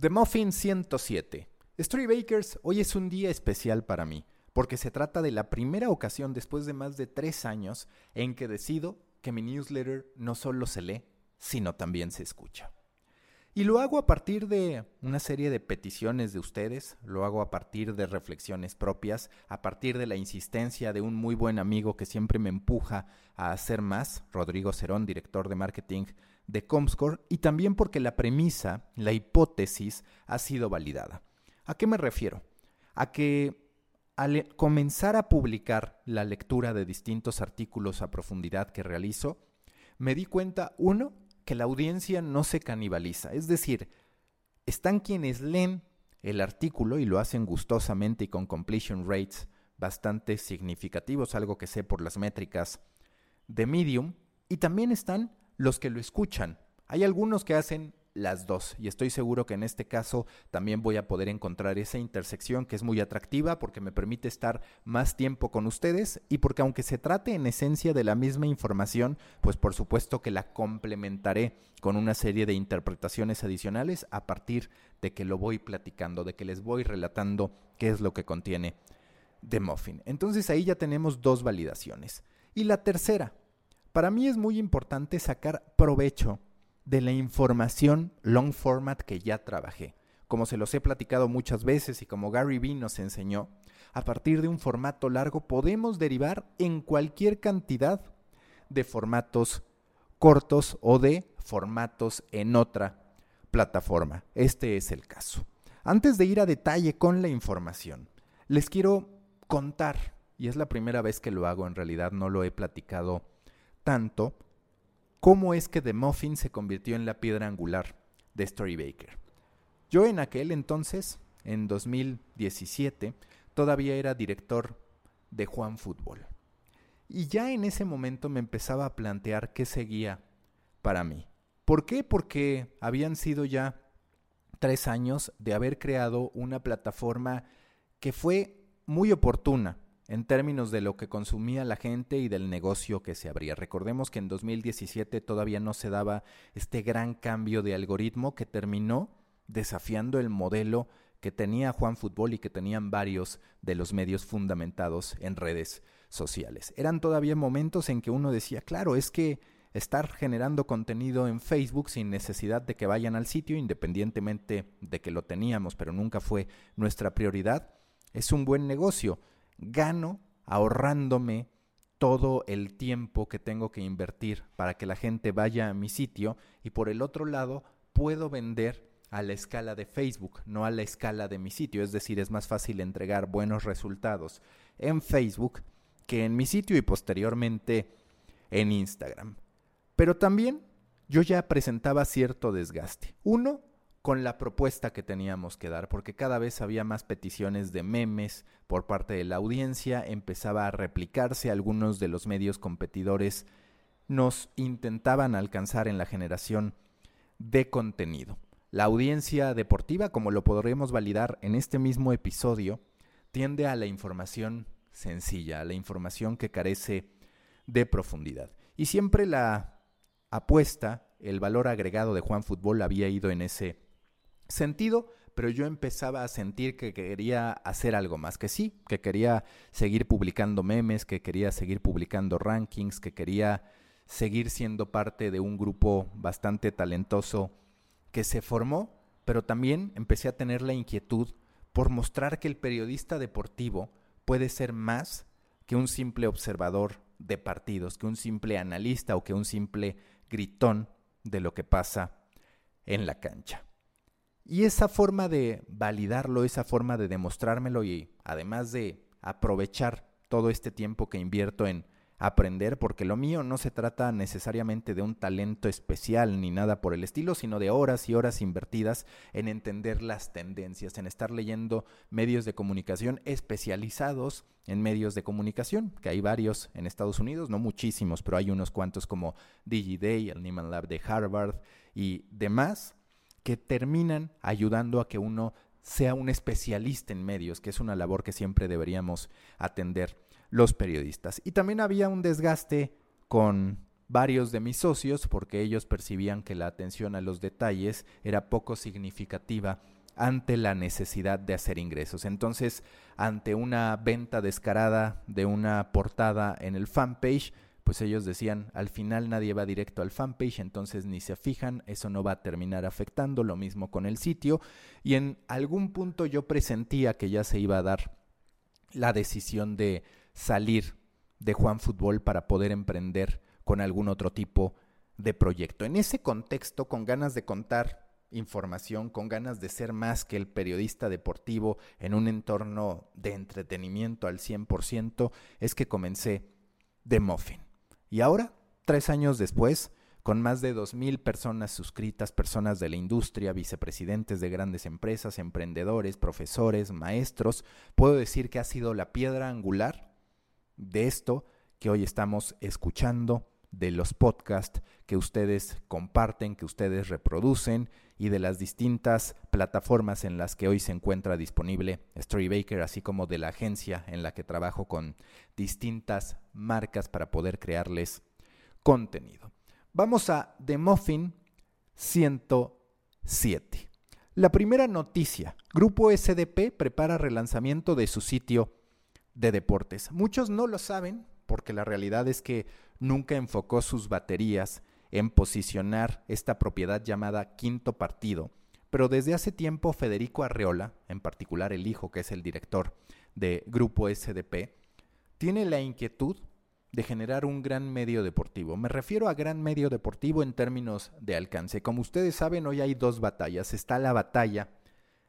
The Muffin 107. Storybakers, hoy es un día especial para mí, porque se trata de la primera ocasión después de más de tres años en que decido que mi newsletter no solo se lee, sino también se escucha. Y lo hago a partir de una serie de peticiones de ustedes, lo hago a partir de reflexiones propias, a partir de la insistencia de un muy buen amigo que siempre me empuja a hacer más, Rodrigo Cerón, director de marketing de Comscore, y también porque la premisa, la hipótesis, ha sido validada. ¿A qué me refiero? A que al comenzar a publicar la lectura de distintos artículos a profundidad que realizo, me di cuenta, uno, que la audiencia no se canibaliza. Es decir, están quienes leen el artículo y lo hacen gustosamente y con completion rates bastante significativos, algo que sé por las métricas de Medium, y también están los que lo escuchan. Hay algunos que hacen las dos. Y estoy seguro que en este caso también voy a poder encontrar esa intersección que es muy atractiva porque me permite estar más tiempo con ustedes y porque aunque se trate en esencia de la misma información, pues por supuesto que la complementaré con una serie de interpretaciones adicionales a partir de que lo voy platicando, de que les voy relatando qué es lo que contiene The Muffin. Entonces ahí ya tenemos dos validaciones. Y la tercera, para mí es muy importante sacar provecho de la información long format que ya trabajé. Como se los he platicado muchas veces y como Gary Vee nos enseñó, a partir de un formato largo podemos derivar en cualquier cantidad de formatos cortos o de formatos en otra plataforma. Este es el caso. Antes de ir a detalle con la información, les quiero contar, y es la primera vez que lo hago, en realidad no lo he platicado tanto, cómo es que The Muffin se convirtió en la piedra angular de Storybaker. Yo en aquel entonces, en 2017, todavía era director de Juan Fútbol. Y ya en ese momento me empezaba a plantear qué seguía para mí. ¿Por qué? Porque habían sido ya tres años de haber creado una plataforma que fue muy oportuna en términos de lo que consumía la gente y del negocio que se abría. Recordemos que en 2017 todavía no se daba este gran cambio de algoritmo que terminó desafiando el modelo que tenía Juan Fútbol y que tenían varios de los medios fundamentados en redes sociales. Eran todavía momentos en que uno decía, claro, es que estar generando contenido en Facebook sin necesidad de que vayan al sitio, independientemente de que lo teníamos, pero nunca fue nuestra prioridad, es un buen negocio gano ahorrándome todo el tiempo que tengo que invertir para que la gente vaya a mi sitio y por el otro lado puedo vender a la escala de Facebook, no a la escala de mi sitio. Es decir, es más fácil entregar buenos resultados en Facebook que en mi sitio y posteriormente en Instagram. Pero también yo ya presentaba cierto desgaste. Uno, con la propuesta que teníamos que dar, porque cada vez había más peticiones de memes por parte de la audiencia, empezaba a replicarse, algunos de los medios competidores nos intentaban alcanzar en la generación de contenido. La audiencia deportiva, como lo podremos validar en este mismo episodio, tiende a la información sencilla, a la información que carece de profundidad. Y siempre la apuesta, el valor agregado de Juan Fútbol había ido en ese sentido, pero yo empezaba a sentir que quería hacer algo más, que sí, que quería seguir publicando memes, que quería seguir publicando rankings, que quería seguir siendo parte de un grupo bastante talentoso que se formó, pero también empecé a tener la inquietud por mostrar que el periodista deportivo puede ser más que un simple observador de partidos, que un simple analista o que un simple gritón de lo que pasa en la cancha. Y esa forma de validarlo, esa forma de demostrármelo y además de aprovechar todo este tiempo que invierto en aprender, porque lo mío no se trata necesariamente de un talento especial ni nada por el estilo, sino de horas y horas invertidas en entender las tendencias, en estar leyendo medios de comunicación especializados en medios de comunicación, que hay varios en Estados Unidos, no muchísimos, pero hay unos cuantos como DigiDay, el Nieman Lab de Harvard y demás, que terminan ayudando a que uno sea un especialista en medios, que es una labor que siempre deberíamos atender los periodistas. Y también había un desgaste con varios de mis socios porque ellos percibían que la atención a los detalles era poco significativa ante la necesidad de hacer ingresos. Entonces, ante una venta descarada de una portada en el fanpage, pues ellos decían, al final nadie va directo al fanpage, entonces ni se fijan, eso no va a terminar afectando, lo mismo con el sitio, y en algún punto yo presentía que ya se iba a dar la decisión de salir de Juan Fútbol para poder emprender con algún otro tipo de proyecto. En ese contexto, con ganas de contar información, con ganas de ser más que el periodista deportivo en un entorno de entretenimiento al 100%, es que comencé The Muffin. Y ahora, tres años después, con más de 2.000 personas suscritas, personas de la industria, vicepresidentes de grandes empresas, emprendedores, profesores, maestros, puedo decir que ha sido la piedra angular de esto que hoy estamos escuchando, de los podcasts que ustedes comparten, que ustedes reproducen y de las distintas plataformas en las que hoy se encuentra disponible Storybaker, así como de la agencia en la que trabajo con distintas marcas para poder crearles contenido. Vamos a The Muffin 107. La primera noticia, Grupo SDP prepara relanzamiento de su sitio de deportes. Muchos no lo saben porque la realidad es que nunca enfocó sus baterías en posicionar esta propiedad llamada Quinto Partido, pero desde hace tiempo Federico Arreola, en particular el hijo que es el director de Grupo SDP, tiene la inquietud de generar un gran medio deportivo. Me refiero a gran medio deportivo en términos de alcance. Como ustedes saben, hoy hay dos batallas. Está la batalla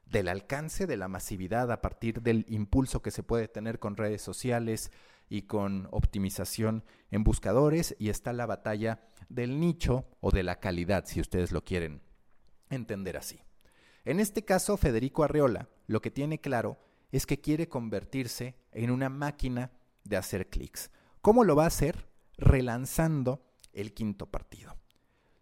del alcance de la masividad a partir del impulso que se puede tener con redes sociales, y con optimización en buscadores y está la batalla del nicho o de la calidad, si ustedes lo quieren entender así. En este caso, Federico Arreola lo que tiene claro es que quiere convertirse en una máquina de hacer clics. ¿Cómo lo va a hacer? Relanzando el quinto partido.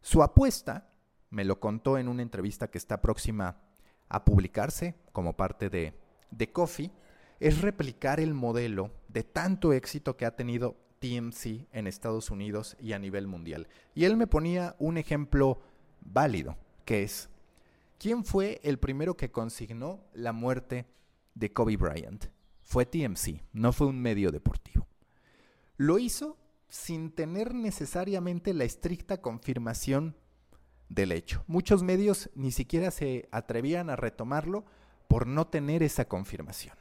Su apuesta, me lo contó en una entrevista que está próxima a publicarse como parte de, de Coffee, es replicar el modelo de tanto éxito que ha tenido TMC en Estados Unidos y a nivel mundial. Y él me ponía un ejemplo válido, que es, ¿quién fue el primero que consignó la muerte de Kobe Bryant? Fue TMC, no fue un medio deportivo. Lo hizo sin tener necesariamente la estricta confirmación del hecho. Muchos medios ni siquiera se atrevían a retomarlo por no tener esa confirmación.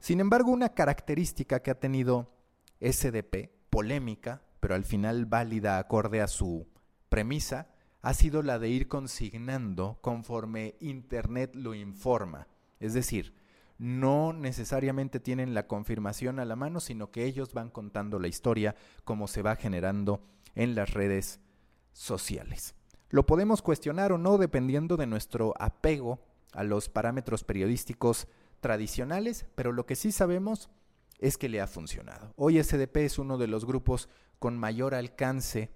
Sin embargo, una característica que ha tenido SDP, polémica, pero al final válida acorde a su premisa, ha sido la de ir consignando conforme Internet lo informa. Es decir, no necesariamente tienen la confirmación a la mano, sino que ellos van contando la historia como se va generando en las redes sociales. Lo podemos cuestionar o no dependiendo de nuestro apego a los parámetros periodísticos tradicionales, pero lo que sí sabemos es que le ha funcionado. Hoy SDP es uno de los grupos con mayor alcance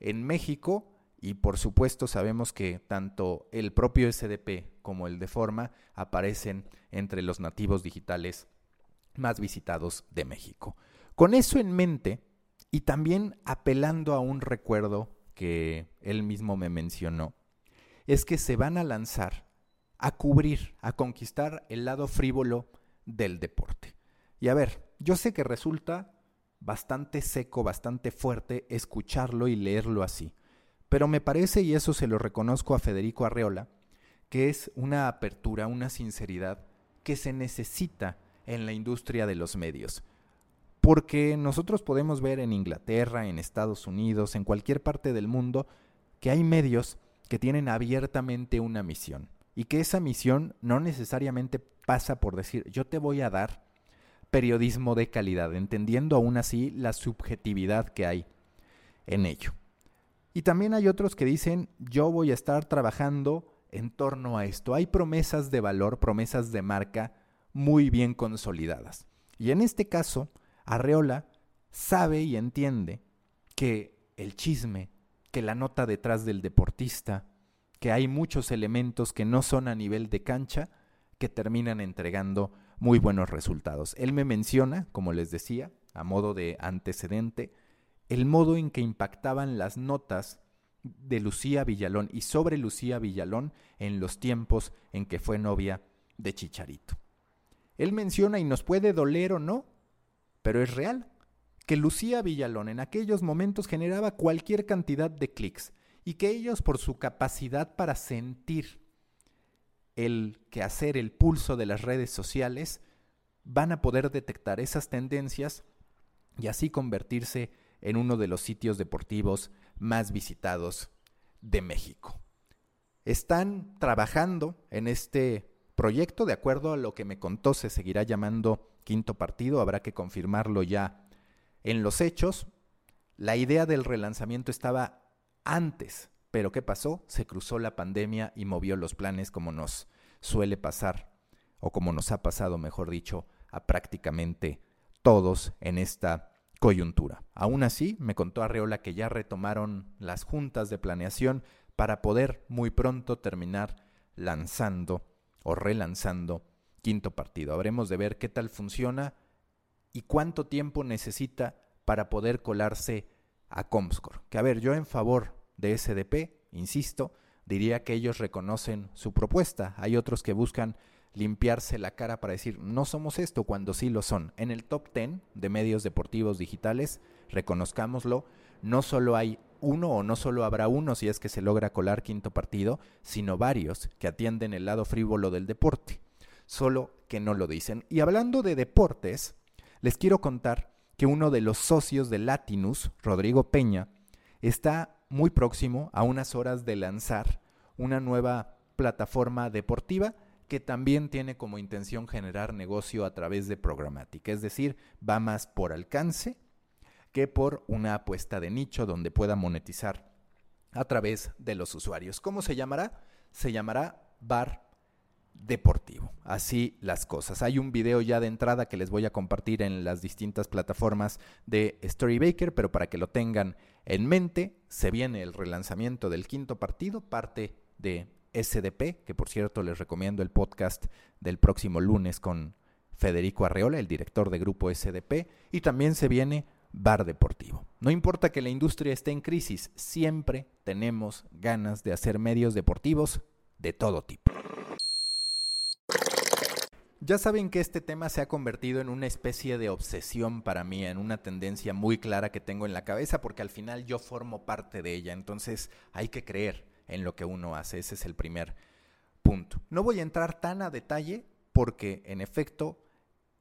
en México y por supuesto sabemos que tanto el propio SDP como el de Forma aparecen entre los nativos digitales más visitados de México. Con eso en mente y también apelando a un recuerdo que él mismo me mencionó, es que se van a lanzar a cubrir, a conquistar el lado frívolo del deporte. Y a ver, yo sé que resulta bastante seco, bastante fuerte escucharlo y leerlo así, pero me parece, y eso se lo reconozco a Federico Arreola, que es una apertura, una sinceridad que se necesita en la industria de los medios. Porque nosotros podemos ver en Inglaterra, en Estados Unidos, en cualquier parte del mundo, que hay medios que tienen abiertamente una misión y que esa misión no necesariamente pasa por decir yo te voy a dar periodismo de calidad, entendiendo aún así la subjetividad que hay en ello. Y también hay otros que dicen yo voy a estar trabajando en torno a esto. Hay promesas de valor, promesas de marca muy bien consolidadas. Y en este caso, Arreola sabe y entiende que el chisme, que la nota detrás del deportista, que hay muchos elementos que no son a nivel de cancha que terminan entregando muy buenos resultados. Él me menciona, como les decía, a modo de antecedente, el modo en que impactaban las notas de Lucía Villalón y sobre Lucía Villalón en los tiempos en que fue novia de Chicharito. Él menciona, y nos puede doler o no, pero es real, que Lucía Villalón en aquellos momentos generaba cualquier cantidad de clics y que ellos por su capacidad para sentir el quehacer, el pulso de las redes sociales, van a poder detectar esas tendencias y así convertirse en uno de los sitios deportivos más visitados de México. Están trabajando en este proyecto, de acuerdo a lo que me contó, se seguirá llamando quinto partido, habrá que confirmarlo ya en los hechos. La idea del relanzamiento estaba antes, pero ¿qué pasó? Se cruzó la pandemia y movió los planes como nos suele pasar, o como nos ha pasado, mejor dicho, a prácticamente todos en esta coyuntura. Aún así, me contó Arreola que ya retomaron las juntas de planeación para poder muy pronto terminar lanzando o relanzando quinto partido. Habremos de ver qué tal funciona y cuánto tiempo necesita para poder colarse a Comscore. Que a ver, yo en favor de SDP, insisto, diría que ellos reconocen su propuesta. Hay otros que buscan limpiarse la cara para decir, no somos esto cuando sí lo son. En el top 10 de medios deportivos digitales, reconozcámoslo, no solo hay uno o no solo habrá uno si es que se logra colar quinto partido, sino varios que atienden el lado frívolo del deporte, solo que no lo dicen. Y hablando de deportes, les quiero contar que uno de los socios de Latinus, Rodrigo Peña, está muy próximo a unas horas de lanzar una nueva plataforma deportiva que también tiene como intención generar negocio a través de programática, es decir, va más por alcance que por una apuesta de nicho donde pueda monetizar a través de los usuarios. ¿Cómo se llamará? Se llamará Bar Deportivo. Así las cosas. Hay un video ya de entrada que les voy a compartir en las distintas plataformas de Storybaker, pero para que lo tengan en mente, se viene el relanzamiento del quinto partido, parte de SDP, que por cierto les recomiendo el podcast del próximo lunes con Federico Arreola, el director de grupo SDP, y también se viene Bar Deportivo. No importa que la industria esté en crisis, siempre tenemos ganas de hacer medios deportivos de todo tipo. Ya saben que este tema se ha convertido en una especie de obsesión para mí, en una tendencia muy clara que tengo en la cabeza, porque al final yo formo parte de ella, entonces hay que creer en lo que uno hace. Ese es el primer punto. No voy a entrar tan a detalle porque en efecto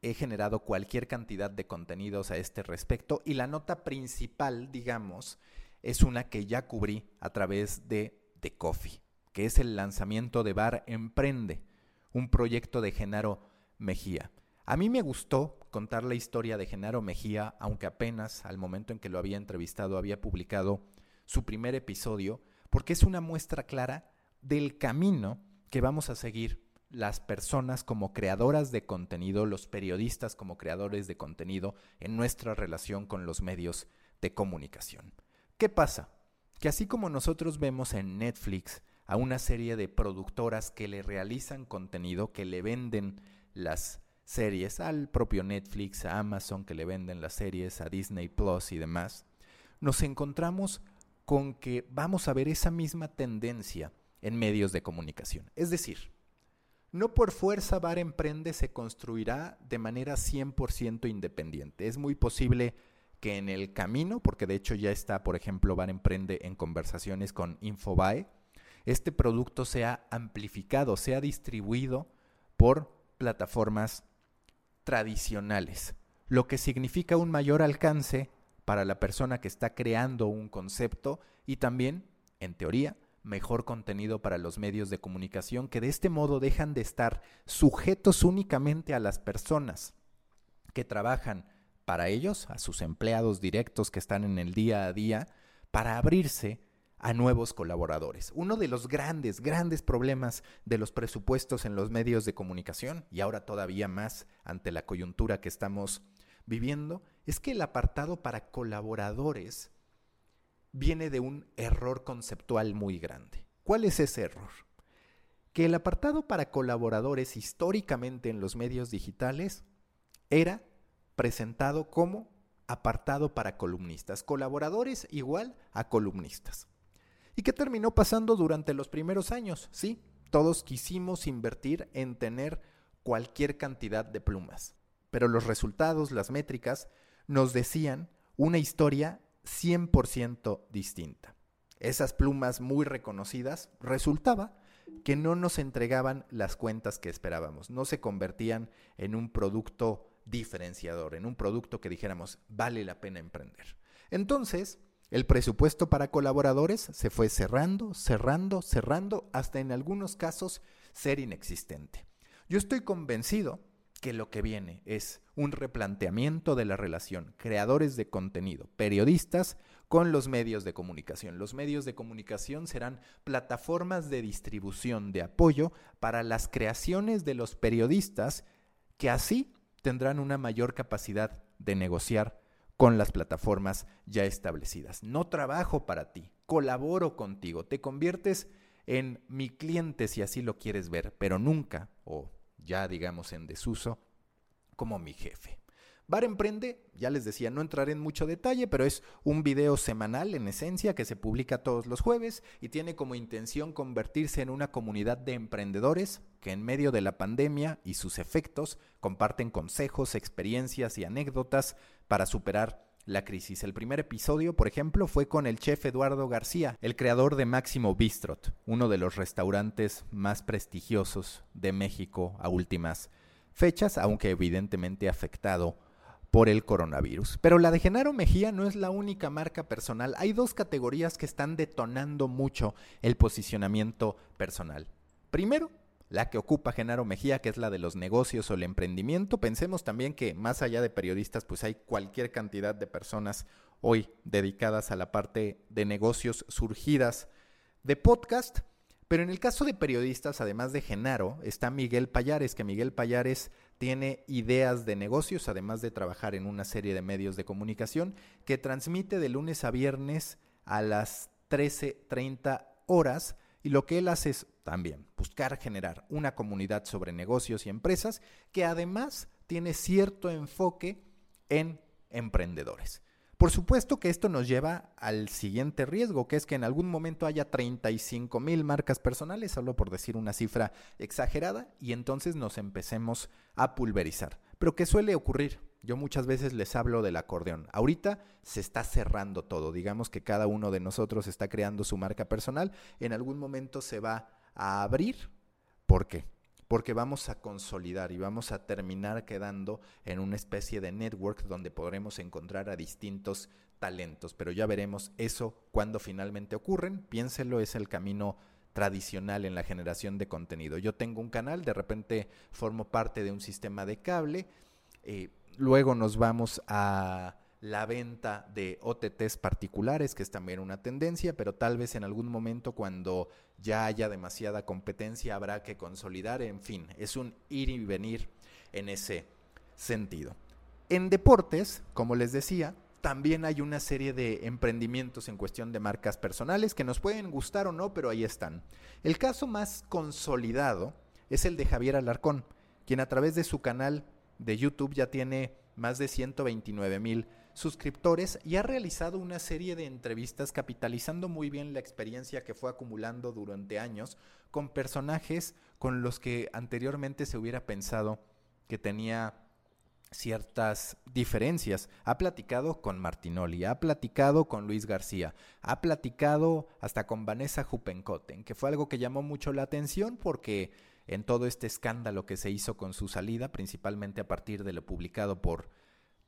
he generado cualquier cantidad de contenidos a este respecto y la nota principal, digamos, es una que ya cubrí a través de The Coffee, que es el lanzamiento de Bar Emprende, un proyecto de Genaro Mejía. A mí me gustó contar la historia de Genaro Mejía, aunque apenas al momento en que lo había entrevistado había publicado su primer episodio, porque es una muestra clara del camino que vamos a seguir las personas como creadoras de contenido, los periodistas como creadores de contenido en nuestra relación con los medios de comunicación. ¿Qué pasa? Que así como nosotros vemos en Netflix a una serie de productoras que le realizan contenido, que le venden las series al propio Netflix, a Amazon, que le venden las series, a Disney Plus y demás, nos encontramos con que vamos a ver esa misma tendencia en medios de comunicación. Es decir, no por fuerza Bar Emprende se construirá de manera 100% independiente. Es muy posible que en el camino, porque de hecho ya está, por ejemplo, Bar Emprende en conversaciones con Infobae, este producto sea amplificado, sea distribuido por plataformas tradicionales, lo que significa un mayor alcance para la persona que está creando un concepto y también, en teoría, mejor contenido para los medios de comunicación que de este modo dejan de estar sujetos únicamente a las personas que trabajan para ellos, a sus empleados directos que están en el día a día, para abrirse a nuevos colaboradores. Uno de los grandes, grandes problemas de los presupuestos en los medios de comunicación, y ahora todavía más ante la coyuntura que estamos viviendo, es que el apartado para colaboradores viene de un error conceptual muy grande. ¿Cuál es ese error? Que el apartado para colaboradores históricamente en los medios digitales era presentado como apartado para columnistas, colaboradores igual a columnistas. ¿Y qué terminó pasando durante los primeros años? Sí, todos quisimos invertir en tener cualquier cantidad de plumas, pero los resultados, las métricas, nos decían una historia 100% distinta. Esas plumas muy reconocidas resultaba que no nos entregaban las cuentas que esperábamos, no se convertían en un producto diferenciador, en un producto que dijéramos vale la pena emprender. Entonces, el presupuesto para colaboradores se fue cerrando, cerrando, cerrando, hasta en algunos casos ser inexistente. Yo estoy convencido que lo que viene es un replanteamiento de la relación creadores de contenido, periodistas, con los medios de comunicación. Los medios de comunicación serán plataformas de distribución de apoyo para las creaciones de los periodistas que así tendrán una mayor capacidad de negociar con las plataformas ya establecidas. No trabajo para ti, colaboro contigo, te conviertes en mi cliente si así lo quieres ver, pero nunca, o ya digamos en desuso, como mi jefe. Bar Emprende, ya les decía, no entraré en mucho detalle, pero es un video semanal en esencia que se publica todos los jueves y tiene como intención convertirse en una comunidad de emprendedores que en medio de la pandemia y sus efectos comparten consejos, experiencias y anécdotas para superar la crisis. El primer episodio, por ejemplo, fue con el chef Eduardo García, el creador de Máximo Bistrot, uno de los restaurantes más prestigiosos de México a últimas fechas, aunque evidentemente afectado por el coronavirus. Pero la de Genaro Mejía no es la única marca personal. Hay dos categorías que están detonando mucho el posicionamiento personal. Primero, la que ocupa Genaro Mejía, que es la de los negocios o el emprendimiento. Pensemos también que más allá de periodistas, pues hay cualquier cantidad de personas hoy dedicadas a la parte de negocios surgidas de podcast. Pero en el caso de periodistas, además de Genaro, está Miguel Payares, que Miguel Payares tiene ideas de negocios, además de trabajar en una serie de medios de comunicación, que transmite de lunes a viernes a las 13.30 horas. Y lo que él hace es también buscar generar una comunidad sobre negocios y empresas que además tiene cierto enfoque en emprendedores. Por supuesto que esto nos lleva al siguiente riesgo, que es que en algún momento haya 35 mil marcas personales, solo por decir una cifra exagerada, y entonces nos empecemos a pulverizar. Pero ¿qué suele ocurrir? Yo muchas veces les hablo del acordeón. Ahorita se está cerrando todo. Digamos que cada uno de nosotros está creando su marca personal. En algún momento se va a abrir. ¿Por qué? Porque vamos a consolidar y vamos a terminar quedando en una especie de network donde podremos encontrar a distintos talentos, pero ya veremos eso cuando finalmente ocurren. Piénselo, es el camino tradicional en la generación de contenido. Yo tengo un canal, de repente formo parte de un sistema de cable, eh, luego nos vamos a la venta de OTTs particulares, que es también una tendencia, pero tal vez en algún momento cuando ya haya demasiada competencia habrá que consolidar, en fin, es un ir y venir en ese sentido. En deportes, como les decía, también hay una serie de emprendimientos en cuestión de marcas personales que nos pueden gustar o no, pero ahí están. El caso más consolidado es el de Javier Alarcón, quien a través de su canal de YouTube ya tiene más de 129 mil suscriptores y ha realizado una serie de entrevistas capitalizando muy bien la experiencia que fue acumulando durante años con personajes con los que anteriormente se hubiera pensado que tenía ciertas diferencias. Ha platicado con Martinoli, ha platicado con Luis García, ha platicado hasta con Vanessa Jupenkoten, que fue algo que llamó mucho la atención porque en todo este escándalo que se hizo con su salida, principalmente a partir de lo publicado por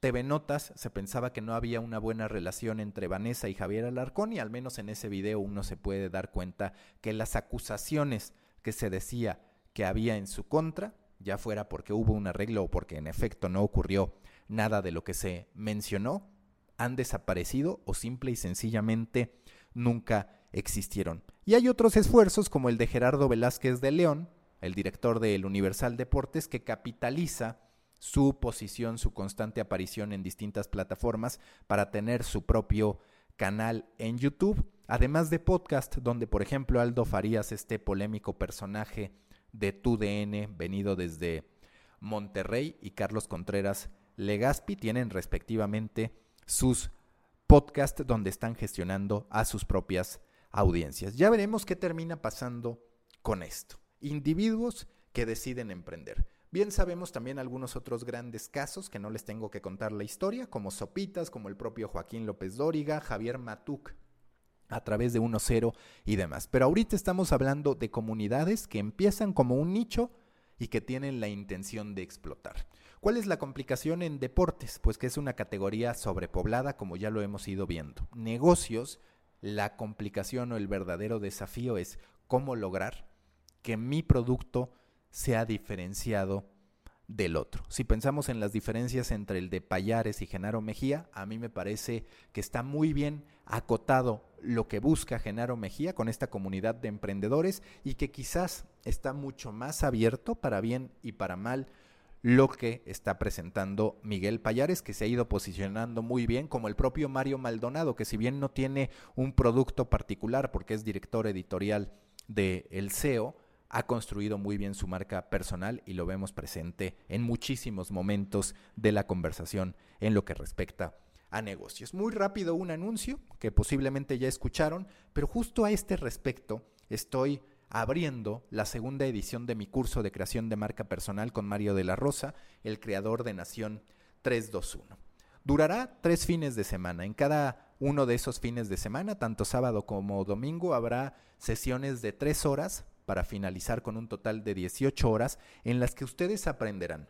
TV Notas se pensaba que no había una buena relación entre Vanessa y Javier Alarcón y al menos en ese video uno se puede dar cuenta que las acusaciones que se decía que había en su contra, ya fuera porque hubo un arreglo o porque en efecto no ocurrió nada de lo que se mencionó, han desaparecido o simple y sencillamente nunca existieron. Y hay otros esfuerzos como el de Gerardo Velázquez de León, el director del Universal Deportes, que capitaliza su posición, su constante aparición en distintas plataformas para tener su propio canal en YouTube, además de podcast, donde por ejemplo Aldo Farías, este polémico personaje de TUDN venido desde Monterrey, y Carlos Contreras Legaspi tienen respectivamente sus podcasts donde están gestionando a sus propias audiencias. Ya veremos qué termina pasando con esto. Individuos que deciden emprender. Bien sabemos también algunos otros grandes casos que no les tengo que contar la historia, como Sopitas, como el propio Joaquín López Dóriga, Javier Matuk a través de 1.0 y demás. Pero ahorita estamos hablando de comunidades que empiezan como un nicho y que tienen la intención de explotar. ¿Cuál es la complicación en deportes? Pues que es una categoría sobrepoblada, como ya lo hemos ido viendo. Negocios, la complicación o el verdadero desafío es cómo lograr que mi producto sea diferenciado del otro. Si pensamos en las diferencias entre el de Payares y Genaro Mejía, a mí me parece que está muy bien acotado lo que busca Genaro Mejía con esta comunidad de emprendedores y que quizás está mucho más abierto para bien y para mal lo que está presentando Miguel Payares, que se ha ido posicionando muy bien, como el propio Mario Maldonado, que si bien no tiene un producto particular porque es director editorial de El SEO, ha construido muy bien su marca personal y lo vemos presente en muchísimos momentos de la conversación en lo que respecta a negocios. Muy rápido un anuncio que posiblemente ya escucharon, pero justo a este respecto estoy abriendo la segunda edición de mi curso de creación de marca personal con Mario de la Rosa, el creador de Nación 321. Durará tres fines de semana. En cada uno de esos fines de semana, tanto sábado como domingo, habrá sesiones de tres horas para finalizar con un total de 18 horas en las que ustedes aprenderán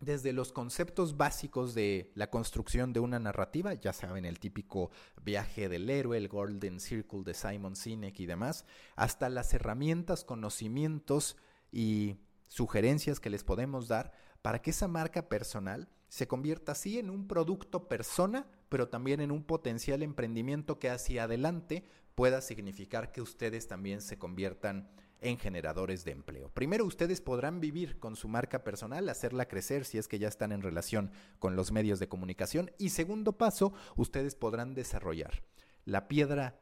desde los conceptos básicos de la construcción de una narrativa, ya saben, el típico viaje del héroe, el Golden Circle de Simon Sinek y demás, hasta las herramientas, conocimientos y sugerencias que les podemos dar para que esa marca personal se convierta así en un producto persona, pero también en un potencial emprendimiento que hacia adelante pueda significar que ustedes también se conviertan en generadores de empleo. Primero, ustedes podrán vivir con su marca personal, hacerla crecer si es que ya están en relación con los medios de comunicación. Y segundo paso, ustedes podrán desarrollar la piedra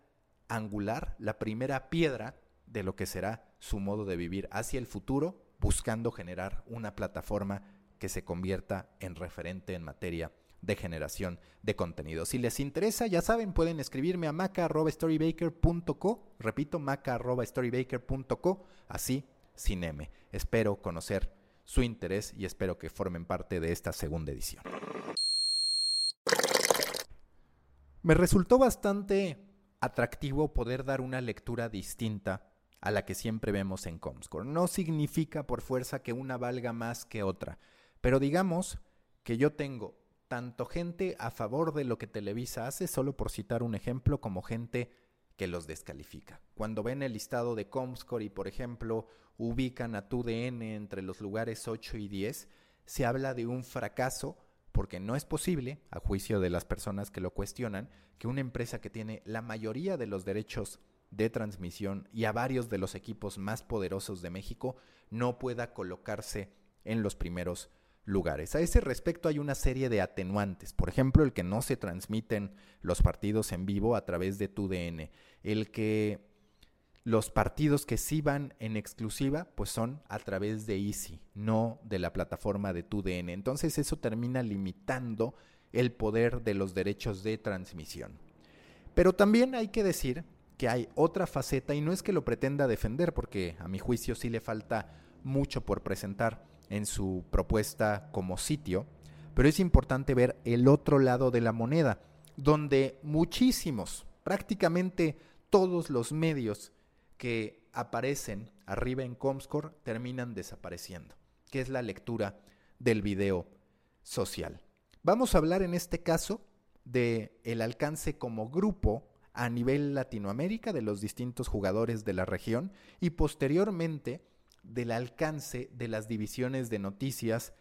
angular, la primera piedra de lo que será su modo de vivir hacia el futuro, buscando generar una plataforma que se convierta en referente en materia de generación de contenido. Si les interesa, ya saben, pueden escribirme a maca.storybaker.co, repito, maca.storybaker.co, así sin M. Espero conocer su interés y espero que formen parte de esta segunda edición. Me resultó bastante atractivo poder dar una lectura distinta a la que siempre vemos en Comscore. No significa por fuerza que una valga más que otra, pero digamos que yo tengo tanto gente a favor de lo que Televisa hace, solo por citar un ejemplo, como gente que los descalifica. Cuando ven el listado de Comscore y, por ejemplo, ubican a TUDN entre los lugares 8 y 10, se habla de un fracaso porque no es posible, a juicio de las personas que lo cuestionan, que una empresa que tiene la mayoría de los derechos de transmisión y a varios de los equipos más poderosos de México no pueda colocarse en los primeros lugares. A ese respecto hay una serie de atenuantes, por ejemplo, el que no se transmiten los partidos en vivo a través de TUDN, el que los partidos que sí van en exclusiva, pues son a través de Easy, no de la plataforma de TUDN. Entonces eso termina limitando el poder de los derechos de transmisión. Pero también hay que decir que hay otra faceta y no es que lo pretenda defender, porque a mi juicio sí le falta mucho por presentar en su propuesta como sitio, pero es importante ver el otro lado de la moneda, donde muchísimos, prácticamente todos los medios que aparecen arriba en Comscore terminan desapareciendo, que es la lectura del video social. Vamos a hablar en este caso de el alcance como grupo a nivel Latinoamérica de los distintos jugadores de la región y posteriormente del alcance de las divisiones de noticias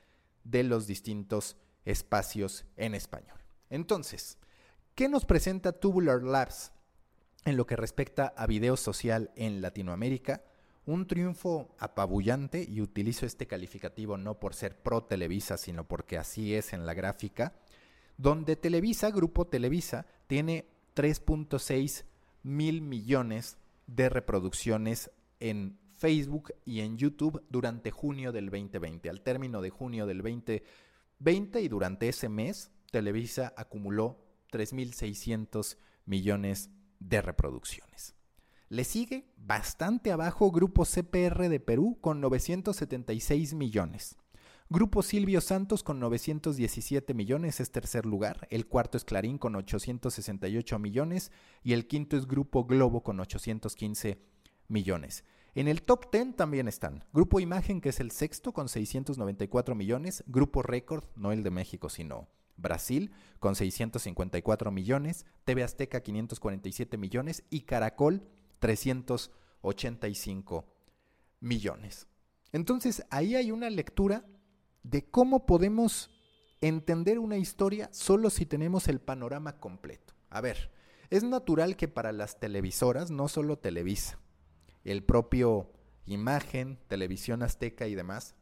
de los distintos espacios en español. Entonces, ¿qué nos presenta Tubular Labs en lo que respecta a video social en Latinoamérica? Un triunfo apabullante, y utilizo este calificativo no por ser pro Televisa, sino porque así es en la gráfica, donde Televisa, Grupo Televisa, tiene 3.6 mil millones de reproducciones en Facebook y en YouTube durante junio del 2020. Al término de junio del 2020 y durante ese mes, Televisa acumuló 3.600 millones de reproducciones. Le sigue bastante abajo Grupo CPR de Perú con 976 millones. Grupo Silvio Santos con 917 millones es tercer lugar, el cuarto es Clarín con 868 millones y el quinto es Grupo Globo con 815 millones. En el top 10 también están Grupo Imagen, que es el sexto con 694 millones, Grupo Récord, no el de México, sino Brasil, con 654 millones, TV Azteca 547 millones y Caracol 385 millones. Entonces ahí hay una lectura de cómo podemos entender una historia solo si tenemos el panorama completo. A ver, es natural que para las televisoras, no solo Televisa, el propio Imagen, Televisión Azteca y demás,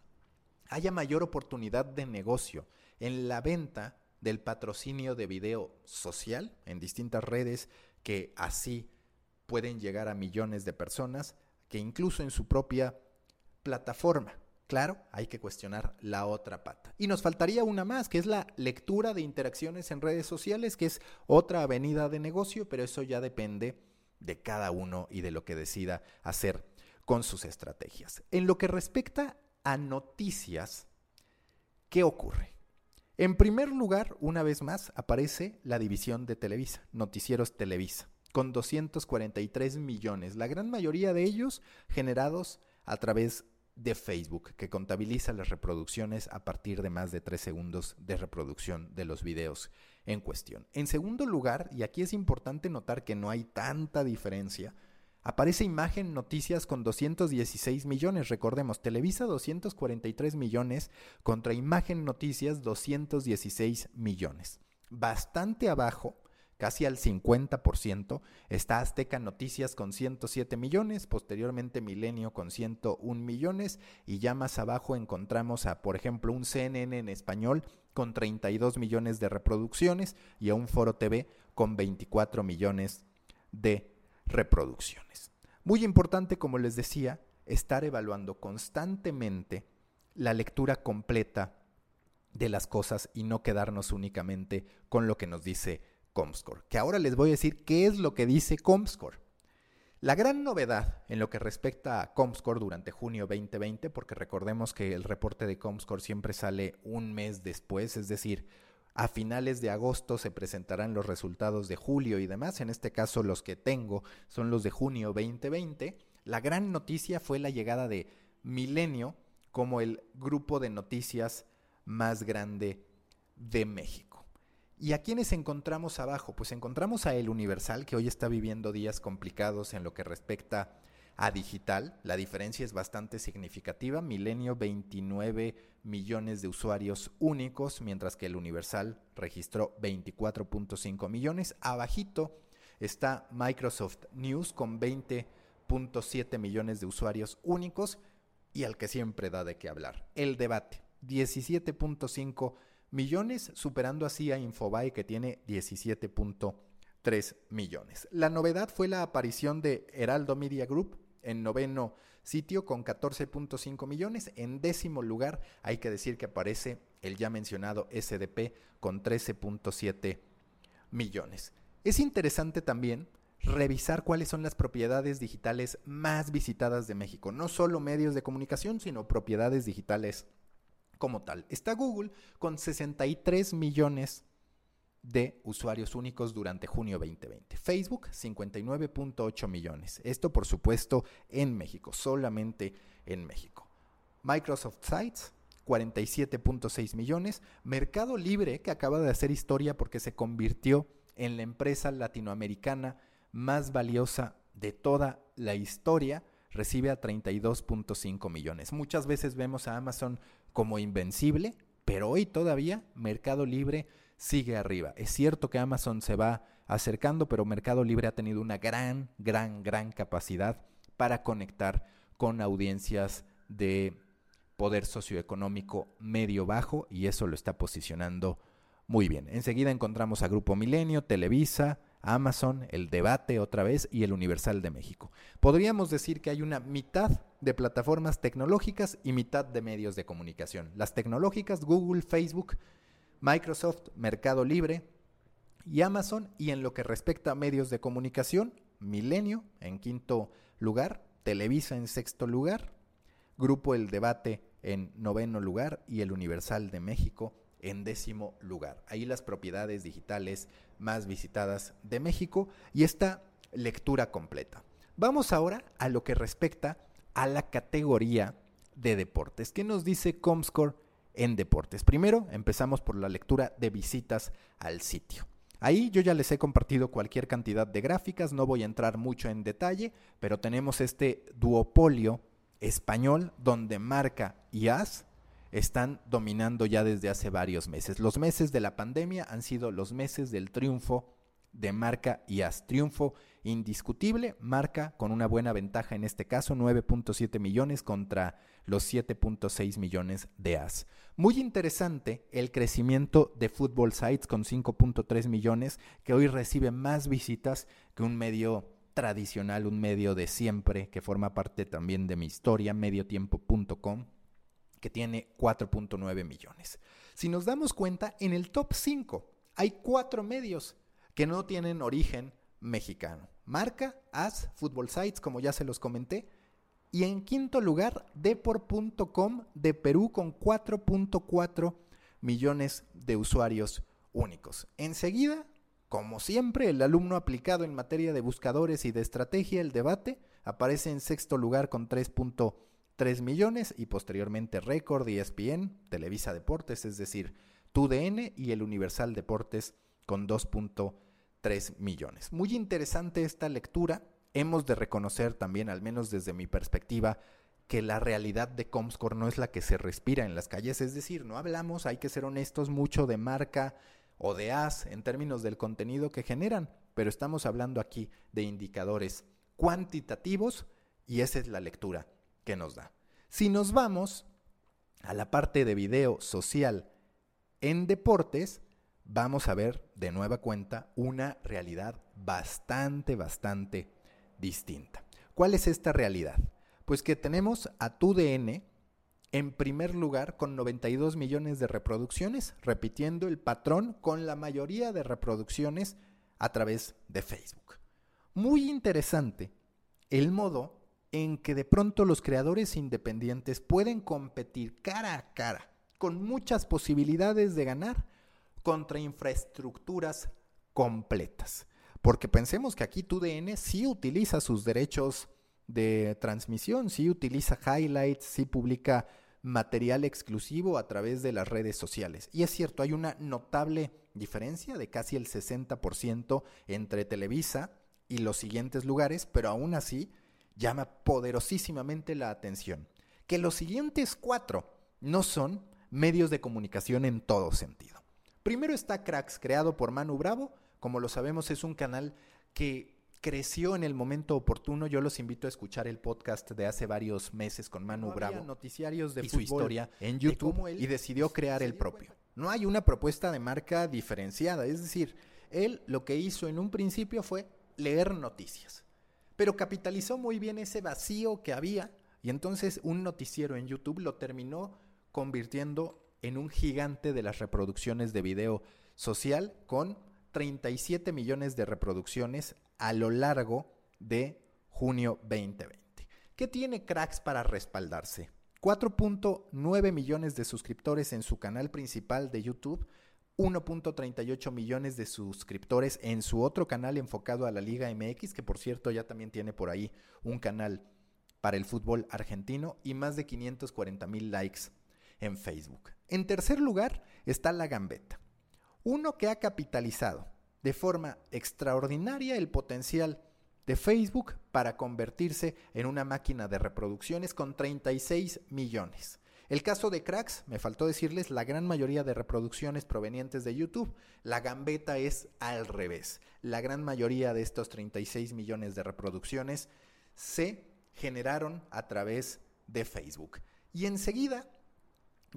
haya mayor oportunidad de negocio en la venta del patrocinio de video social en distintas redes que así pueden llegar a millones de personas, que incluso en su propia plataforma Claro, hay que cuestionar la otra pata. Y nos faltaría una más, que es la lectura de interacciones en redes sociales, que es otra avenida de negocio, pero eso ya depende de cada uno y de lo que decida hacer con sus estrategias. En lo que respecta a noticias, ¿qué ocurre? En primer lugar, una vez más, aparece la división de Televisa, Noticieros Televisa, con 243 millones, la gran mayoría de ellos generados a través de Facebook, que contabiliza las reproducciones a partir de más de 3 segundos de reproducción de los videos en cuestión. En segundo lugar, y aquí es importante notar que no hay tanta diferencia, aparece Imagen Noticias con 216 millones. Recordemos, Televisa 243 millones contra Imagen Noticias 216 millones. Bastante abajo casi al 50%. Está Azteca Noticias con 107 millones, posteriormente Milenio con 101 millones y ya más abajo encontramos a, por ejemplo, un CNN en español con 32 millones de reproducciones y a un Foro TV con 24 millones de reproducciones. Muy importante, como les decía, estar evaluando constantemente la lectura completa de las cosas y no quedarnos únicamente con lo que nos dice Comscore, que ahora les voy a decir qué es lo que dice Comscore. La gran novedad en lo que respecta a Comscore durante junio 2020, porque recordemos que el reporte de Comscore siempre sale un mes después, es decir, a finales de agosto se presentarán los resultados de julio y demás, en este caso los que tengo son los de junio 2020. La gran noticia fue la llegada de Milenio como el grupo de noticias más grande de México. ¿Y a quiénes encontramos abajo? Pues encontramos a El Universal, que hoy está viviendo días complicados en lo que respecta a digital. La diferencia es bastante significativa. Milenio 29 millones de usuarios únicos, mientras que el Universal registró 24.5 millones. Abajito está Microsoft News con 20.7 millones de usuarios únicos y al que siempre da de qué hablar. El debate, 17.5 millones, superando así a Infobae que tiene 17.3 millones. La novedad fue la aparición de Heraldo Media Group en noveno sitio con 14.5 millones. En décimo lugar hay que decir que aparece el ya mencionado SDP con 13.7 millones. Es interesante también revisar cuáles son las propiedades digitales más visitadas de México. No solo medios de comunicación, sino propiedades digitales como tal. Está Google con 63 millones de usuarios únicos durante junio 2020. Facebook 59.8 millones. Esto por supuesto en México, solamente en México. Microsoft Sites 47.6 millones. Mercado Libre que acaba de hacer historia porque se convirtió en la empresa latinoamericana más valiosa de toda la historia recibe a 32.5 millones. Muchas veces vemos a Amazon como invencible, pero hoy todavía Mercado Libre sigue arriba. Es cierto que Amazon se va acercando, pero Mercado Libre ha tenido una gran, gran, gran capacidad para conectar con audiencias de poder socioeconómico medio bajo y eso lo está posicionando muy bien. Enseguida encontramos a Grupo Milenio, Televisa, Amazon, el debate otra vez y el Universal de México. Podríamos decir que hay una mitad de plataformas tecnológicas y mitad de medios de comunicación. Las tecnológicas, Google, Facebook, Microsoft, Mercado Libre, y Amazon. Y en lo que respecta a medios de comunicación, Milenio en quinto lugar, Televisa en sexto lugar, Grupo El Debate en noveno lugar y El Universal de México en décimo lugar. Ahí las propiedades digitales más visitadas de México y esta lectura completa. Vamos ahora a lo que respecta a la categoría de deportes. ¿Qué nos dice Comscore en deportes? Primero, empezamos por la lectura de visitas al sitio. Ahí yo ya les he compartido cualquier cantidad de gráficas, no voy a entrar mucho en detalle, pero tenemos este duopolio español donde Marca y As están dominando ya desde hace varios meses. Los meses de la pandemia han sido los meses del triunfo de Marca y As. Triunfo indiscutible, Marca con una buena ventaja en este caso, 9.7 millones contra los 7.6 millones de As. Muy interesante el crecimiento de Football Sites con 5.3 millones, que hoy recibe más visitas que un medio tradicional, un medio de siempre, que forma parte también de mi historia, mediotiempo.com que tiene 4.9 millones. Si nos damos cuenta, en el top 5 hay cuatro medios que no tienen origen mexicano. Marca, As, Football Sites, como ya se los comenté. Y en quinto lugar, Depor.com de Perú con 4.4 millones de usuarios únicos. Enseguida, como siempre, el alumno aplicado en materia de buscadores y de estrategia, el debate, aparece en sexto lugar con 3.4 3 millones y posteriormente Record, ESPN, Televisa Deportes, es decir, TUDN y el Universal Deportes con 2.3 millones. Muy interesante esta lectura. Hemos de reconocer también, al menos desde mi perspectiva, que la realidad de Comscore no es la que se respira en las calles, es decir, no hablamos, hay que ser honestos, mucho de marca o de as en términos del contenido que generan, pero estamos hablando aquí de indicadores cuantitativos y esa es la lectura que nos da. Si nos vamos a la parte de video social en deportes, vamos a ver de nueva cuenta una realidad bastante, bastante distinta. ¿Cuál es esta realidad? Pues que tenemos a TUDN en primer lugar con 92 millones de reproducciones, repitiendo el patrón con la mayoría de reproducciones a través de Facebook. Muy interesante el modo en que de pronto los creadores independientes pueden competir cara a cara con muchas posibilidades de ganar contra infraestructuras completas. Porque pensemos que aquí TUDN sí utiliza sus derechos de transmisión, sí utiliza highlights, sí publica material exclusivo a través de las redes sociales. Y es cierto, hay una notable diferencia de casi el 60% entre Televisa y los siguientes lugares, pero aún así llama poderosísimamente la atención que los siguientes cuatro no son medios de comunicación en todo sentido. Primero está Cracks, creado por Manu Bravo. Como lo sabemos, es un canal que creció en el momento oportuno. Yo los invito a escuchar el podcast de hace varios meses con Manu Bravo. Noticiarios de su historia en YouTube y decidió crear el propio. No hay una propuesta de marca diferenciada. Es decir, él lo que hizo en un principio fue leer noticias pero capitalizó muy bien ese vacío que había y entonces un noticiero en YouTube lo terminó convirtiendo en un gigante de las reproducciones de video social con 37 millones de reproducciones a lo largo de junio 2020. ¿Qué tiene Cracks para respaldarse? 4.9 millones de suscriptores en su canal principal de YouTube 1.38 millones de suscriptores en su otro canal enfocado a la Liga MX, que por cierto ya también tiene por ahí un canal para el fútbol argentino y más de 540 mil likes en Facebook. En tercer lugar está La Gambeta, uno que ha capitalizado de forma extraordinaria el potencial de Facebook para convertirse en una máquina de reproducciones con 36 millones. El caso de Cracks, me faltó decirles, la gran mayoría de reproducciones provenientes de YouTube. La gambeta es al revés. La gran mayoría de estos 36 millones de reproducciones se generaron a través de Facebook. Y enseguida,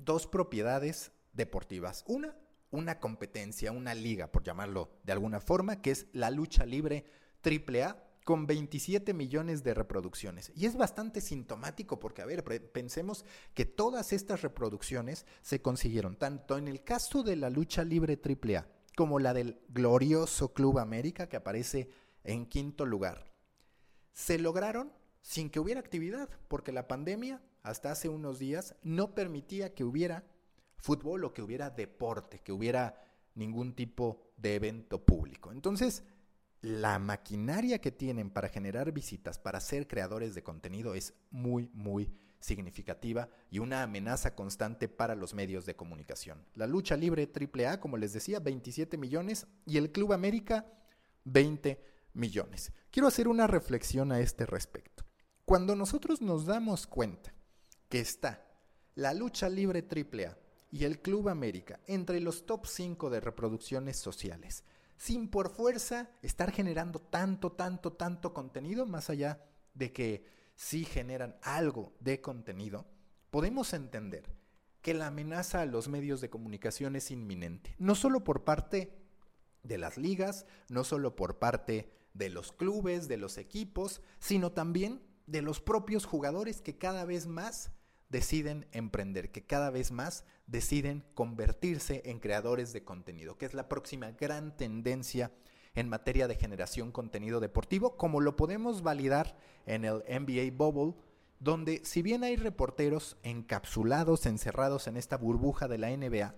dos propiedades deportivas. Una, una competencia, una liga, por llamarlo de alguna forma, que es la lucha libre AAA con 27 millones de reproducciones. Y es bastante sintomático porque, a ver, pensemos que todas estas reproducciones se consiguieron tanto en el caso de la lucha libre AAA como la del glorioso Club América que aparece en quinto lugar. Se lograron sin que hubiera actividad, porque la pandemia hasta hace unos días no permitía que hubiera fútbol o que hubiera deporte, que hubiera ningún tipo de evento público. Entonces, la maquinaria que tienen para generar visitas, para ser creadores de contenido es muy, muy significativa y una amenaza constante para los medios de comunicación. La lucha libre AAA, como les decía, 27 millones y el Club América, 20 millones. Quiero hacer una reflexión a este respecto. Cuando nosotros nos damos cuenta que está la lucha libre AAA y el Club América entre los top 5 de reproducciones sociales, sin por fuerza estar generando tanto, tanto, tanto contenido, más allá de que sí generan algo de contenido, podemos entender que la amenaza a los medios de comunicación es inminente, no solo por parte de las ligas, no solo por parte de los clubes, de los equipos, sino también de los propios jugadores que cada vez más deciden emprender, que cada vez más deciden convertirse en creadores de contenido, que es la próxima gran tendencia en materia de generación contenido deportivo, como lo podemos validar en el NBA Bubble, donde si bien hay reporteros encapsulados, encerrados en esta burbuja de la NBA,